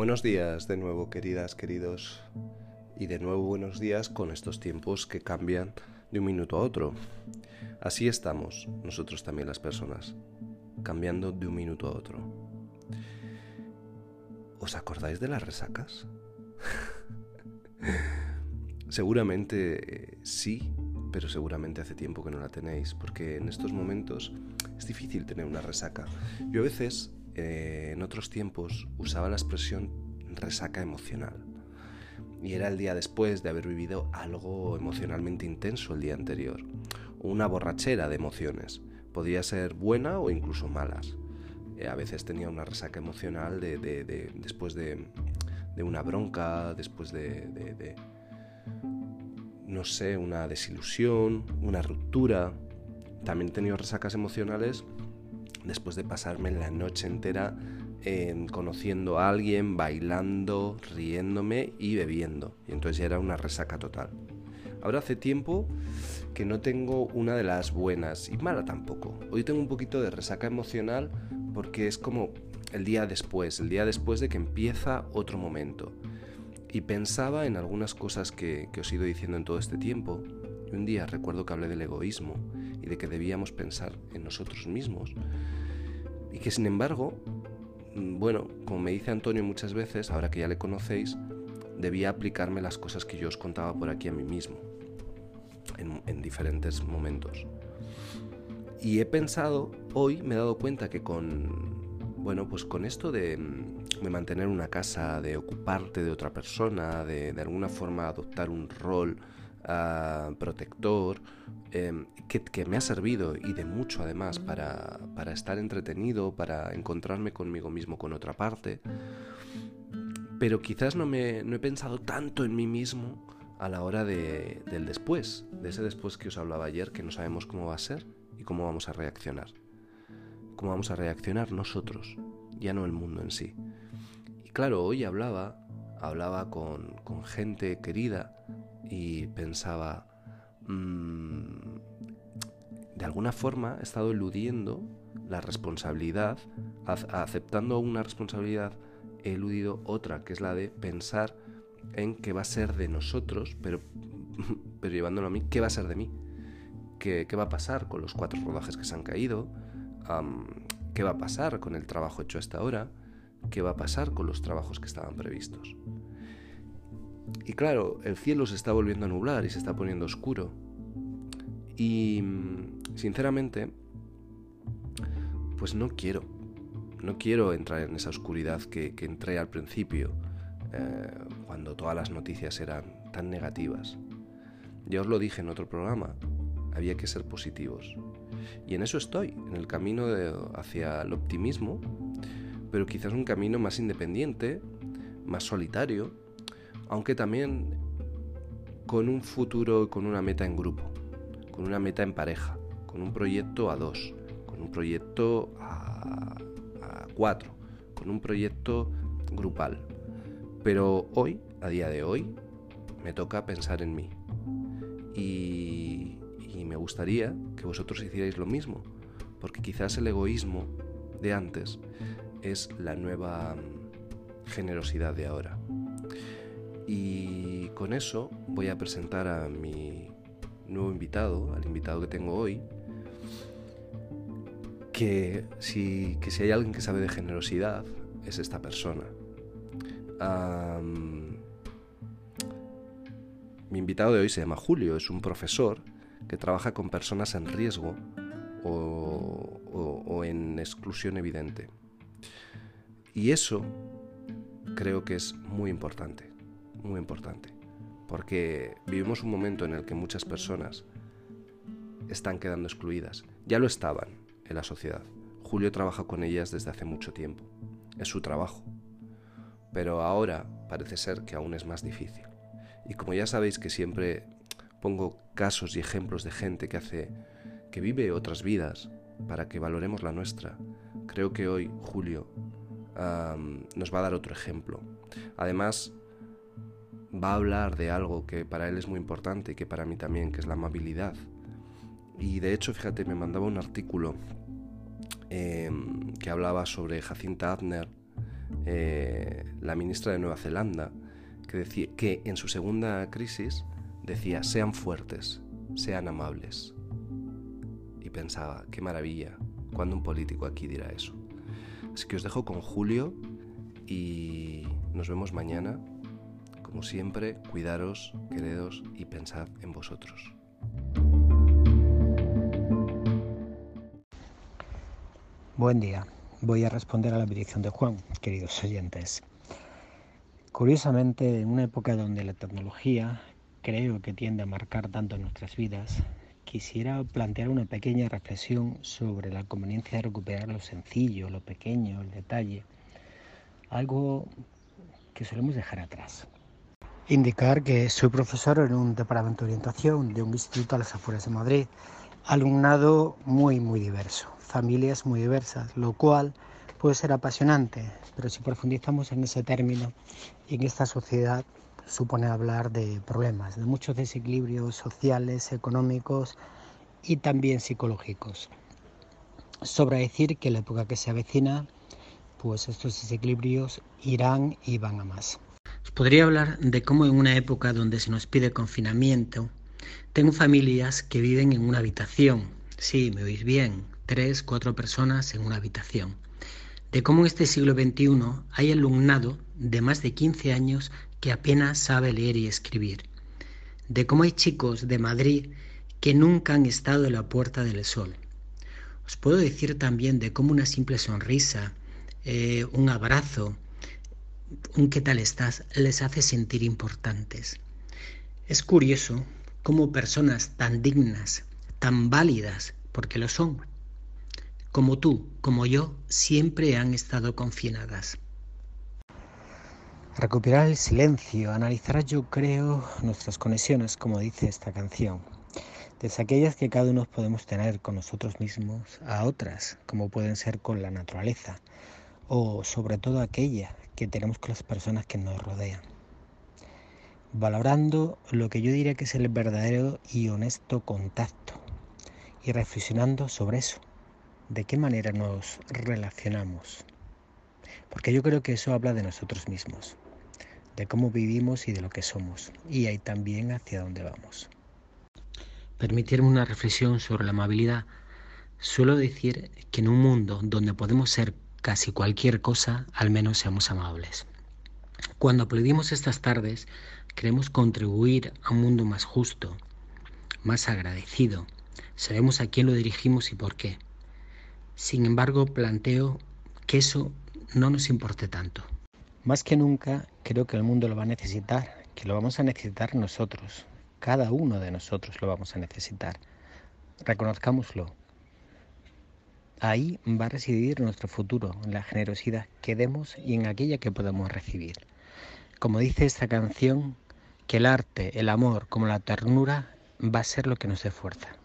Buenos días de nuevo, queridas, queridos. Y de nuevo buenos días con estos tiempos que cambian de un minuto a otro. Así estamos, nosotros también las personas, cambiando de un minuto a otro. ¿Os acordáis de las resacas? seguramente sí, pero seguramente hace tiempo que no la tenéis, porque en estos momentos es difícil tener una resaca. Yo a veces eh, en otros tiempos usaba la expresión resaca emocional. Y era el día después de haber vivido algo emocionalmente intenso el día anterior. Una borrachera de emociones. Podía ser buena o incluso malas. Eh, a veces tenía una resaca emocional de, después de, una bronca, después de, no sé, una desilusión, una ruptura. También he tenido resacas emocionales después de pasarme la noche entera conociendo a alguien, bailando, riéndome y bebiendo. Y entonces ya era una resaca total. Ahora hace tiempo que no tengo una de las buenas y mala tampoco. Hoy tengo un poquito de resaca emocional porque es como el día después, el día después de que empieza otro momento. Y pensaba en algunas cosas que, que os he ido diciendo en todo este tiempo. Y un día recuerdo que hablé del egoísmo de que debíamos pensar en nosotros mismos. Y que sin embargo, mm, bueno, como me dice Antonio muchas veces, ahora que ya le conocéis, debía aplicarme las cosas que yo os contaba por aquí a mí mismo, en, diferentes momentos. Y he pensado, hoy me he dado cuenta que con, bueno, pues con esto de, mm, de mantener una casa, de ocuparte de otra persona, de, de alguna forma adoptar un rol uh, protector, Em, que, me ha servido y de mucho además para, estar entretenido, para encontrarme conmigo mismo con otra parte. Pero quizás no, me, no he pensado tanto en mí mismo a la hora de, del después, de ese después que os hablaba ayer, que no sabemos cómo va a ser y cómo vamos a reaccionar. Cómo vamos a reaccionar nosotros, ya no el mundo en sí. Y claro, hoy hablaba, hablaba con, con gente querida y pensaba, Mm, de alguna forma he estado eludiendo la responsabilidad, aceptando una responsabilidad, he eludido otra, que es la de pensar en qué va a ser de nosotros, pero, pero llevándolo a mí, qué va a ser de mí, qué, qué va a pasar con los cuatro rodajes que se han caído, qué va a pasar con el trabajo hecho hasta ahora, qué va a pasar con los trabajos que estaban previstos. Y claro, el cielo se está volviendo a nublar y se está poniendo oscuro. Y sinceramente, pues no quiero. No quiero entrar en esa oscuridad que, entré al principio, eh, cuando todas las noticias eran tan negativas. Ya os lo dije en otro programa, había que ser positivos. Y en eso estoy, en el camino hacia el optimismo, pero quizás un camino más independiente, más solitario, aunque también con un futuro con una meta en grupo, con una meta en pareja, con un proyecto a dos, con un proyecto a, cuatro, con un proyecto grupal. Pero hoy, a día de hoy, me toca pensar en mí. Y me gustaría que vosotros hicierais lo mismo, porque quizás el egoísmo de antes es la nueva generosidad de ahora. Y con eso voy a presentar a mi nuevo invitado, al invitado que tengo hoy, que si, si hay alguien que sabe de generosidad, es esta persona. mi invitado de hoy se llama Julio, es un profesor que trabaja con personas en riesgo o en exclusión evidente. Y eso creo que es muy importante muy importante, porque vivimos un momento en el que muchas personas están quedando excluidas. Ya lo estaban en la sociedad. Julio trabaja con ellas desde hace mucho tiempo. Es su trabajo. Pero ahora parece ser que aún es más difícil. Y como ya sabéis que siempre pongo casos y ejemplos de gente que hace que vive otras vidas para que valoremos la nuestra, creo que hoy Julio nos va a dar otro ejemplo. Además, va a hablar de algo que para él es muy importante y que para mí también, que es la amabilidad. Y de hecho, fíjate, me mandaba un artículo em, que hablaba sobre Jacinta Adner, eh, la ministra de Nueva Zelanda, que, decía, que en su segunda crisis decía, sean fuertes, sean amables. Y pensaba, qué maravilla, cuando un político aquí dirá eso. Así que os dejo con Julio y nos vemos mañana. Como siempre, cuidaros, queredos y pensad en vosotros. Buen día. Voy a responder a la petición de Juan, queridos oyentes. Curiosamente, en una época donde la tecnología creo que tiende a marcar tanto nuestras vidas, quisiera plantear una pequeña reflexión sobre la conveniencia de recuperar lo sencillo, lo pequeño, el detalle, algo que solemos dejar atrás. Indicar que soy profesor en un departamento de orientación de un instituto a las afueras de Madrid, alumnado muy, muy diverso familias muy diversas, lo cual puede ser apasionante, pero si profundizamos en ese término y en esta sociedad supone hablar de problemas, de muchos desequilibrios sociales, económicos y también psicológicos. Sobra decir que en la época que se avecina, pues estos desequilibrios irán y van a más. Os podría hablar de cómo en una época donde se nos pide confinamiento, tengo familias que viven en una habitación. Sí, me oís bien, tres, cuatro personas en una habitación. De cómo en este siglo XXI hay alumnado de más de 15 años que apenas sabe leer y escribir. De cómo hay chicos de Madrid que nunca han estado en la puerta del sol. Os puedo decir también de cómo una simple sonrisa, eh, un abrazo, un qué tal estás, les hace sentir importantes. Es curioso cómo personas tan dignas, tan válidas, porque lo son, como tú, como yo, siempre han estado confinadas. Recuperar el silencio, analizar yo creo nuestras conexiones, como dice esta canción, desde aquellas que cada uno podemos tener con nosotros mismos a otras, como pueden ser con la naturaleza, o sobre todo aquella que tenemos con las personas que nos rodean. Valorando lo que yo diría que es el verdadero y honesto contacto y reflexionando sobre eso de qué manera nos relacionamos. Porque yo creo que eso habla de nosotros mismos, de cómo vivimos y de lo que somos, y ahí también hacia dónde vamos. Permitirme una reflexión sobre la amabilidad. Suelo decir que en un mundo donde podemos ser casi cualquier cosa, al menos seamos amables. Cuando aplaudimos estas tardes, queremos contribuir a un mundo más justo, más agradecido. Sabemos a quién lo dirigimos y por qué. Sin embargo, planteo que eso no nos importe tanto. Más que nunca, creo que el mundo lo va a necesitar, que lo vamos a necesitar nosotros. Cada uno de nosotros lo vamos a necesitar. Reconozcámoslo. Ahí va a residir nuestro futuro, en la generosidad que demos y en aquella que podemos recibir. Como dice esta canción, que el arte, el amor como la ternura va a ser lo que nos dé fuerza.